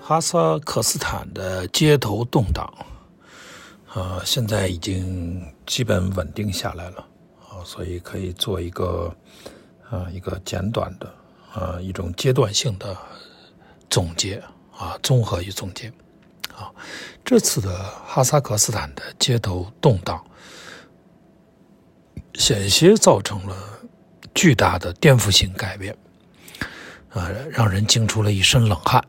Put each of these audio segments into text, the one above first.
哈萨克斯坦的街头动荡，呃，现在已经基本稳定下来了，啊，所以可以做一个，啊，一个简短的，啊，一种阶段性的总结，啊，综合与总结，啊，这次的哈萨克斯坦的街头动荡，险些造成了巨大的颠覆性改变，啊，让人惊出了一身冷汗。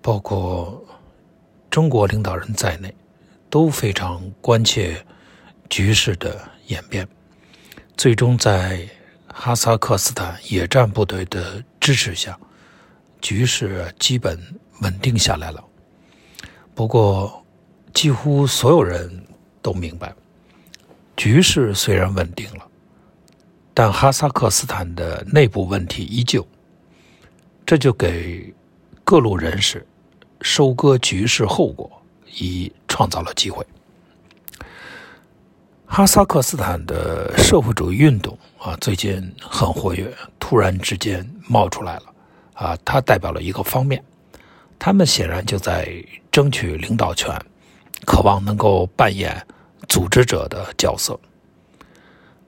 包括中国领导人在内，都非常关切局势的演变。最终，在哈萨克斯坦野战部队的支持下，局势基本稳定下来了。不过，几乎所有人都明白，局势虽然稳定了，但哈萨克斯坦的内部问题依旧。这就给各路人士。收割局势后果，以创造了机会。哈萨克斯坦的社会主义运动啊，最近很活跃，突然之间冒出来了啊，它代表了一个方面，他们显然就在争取领导权，渴望能够扮演组织者的角色。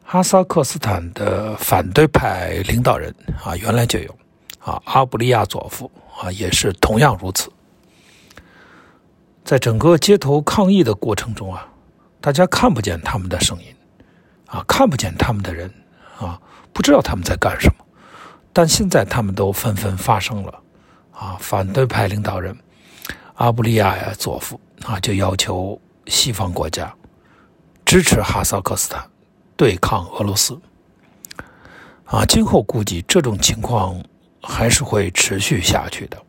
哈萨克斯坦的反对派领导人啊，原来就有啊，阿布利亚佐夫啊，也是同样如此。在整个街头抗议的过程中啊，大家看不见他们的声音，啊，看不见他们的人，啊，不知道他们在干什么。但现在他们都纷纷发声了，啊，反对派领导人阿布利亚呀佐夫啊，就要求西方国家支持哈萨克斯坦对抗俄罗斯。啊，今后估计这种情况还是会持续下去的。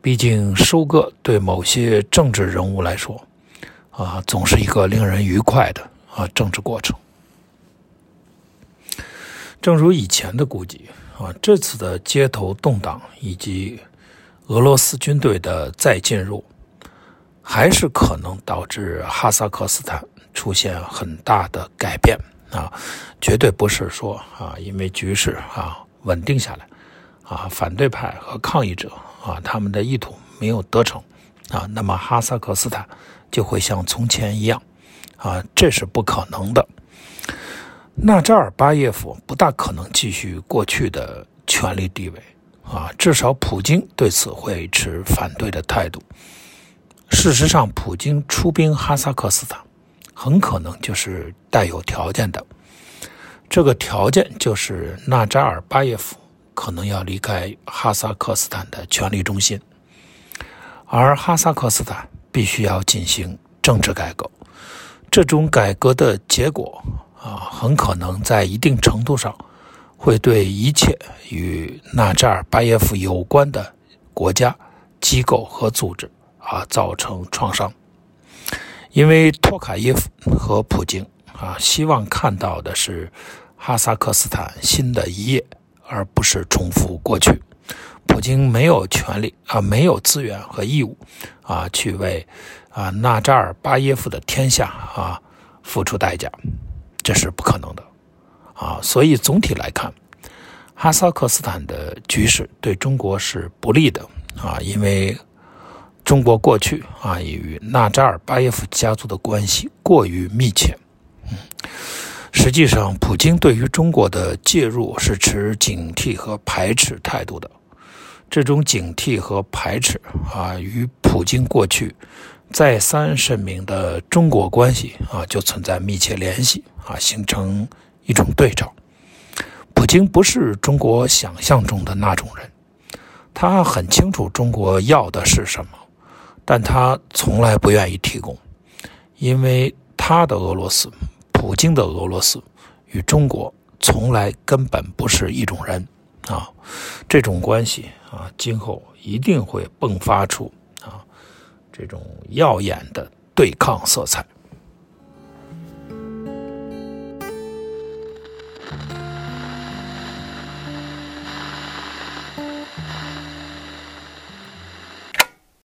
毕竟，收割对某些政治人物来说，啊，总是一个令人愉快的啊政治过程。正如以前的估计，啊，这次的街头动荡以及俄罗斯军队的再进入，还是可能导致哈萨克斯坦出现很大的改变啊，绝对不是说啊，因为局势啊稳定下来，啊，反对派和抗议者。啊，他们的意图没有得逞，啊，那么哈萨克斯坦就会像从前一样，啊，这是不可能的。纳扎尔巴耶夫不大可能继续过去的权力地位，啊，至少普京对此会持反对的态度。事实上，普京出兵哈萨克斯坦，很可能就是带有条件的，这个条件就是纳扎尔巴耶夫。可能要离开哈萨克斯坦的权力中心，而哈萨克斯坦必须要进行政治改革。这种改革的结果啊，很可能在一定程度上会对一切与纳扎尔巴耶夫有关的国家、机构和组织啊造成创伤，因为托卡耶夫和普京啊希望看到的是哈萨克斯坦新的一页。而不是重复过去，普京没有权利啊，没有资源和义务啊，去为啊纳扎尔巴耶夫的天下啊付出代价，这是不可能的啊。所以总体来看，哈萨克斯坦的局势对中国是不利的啊，因为中国过去啊与纳扎尔巴耶夫家族的关系过于密切，嗯。实际上，普京对于中国的介入是持警惕和排斥态度的。这种警惕和排斥啊，与普京过去再三声明的中国关系啊，就存在密切联系啊，形成一种对照。普京不是中国想象中的那种人，他很清楚中国要的是什么，但他从来不愿意提供，因为他的俄罗斯。普京的俄罗斯与中国从来根本不是一种人啊，这种关系啊，今后一定会迸发出啊这种耀眼的对抗色彩。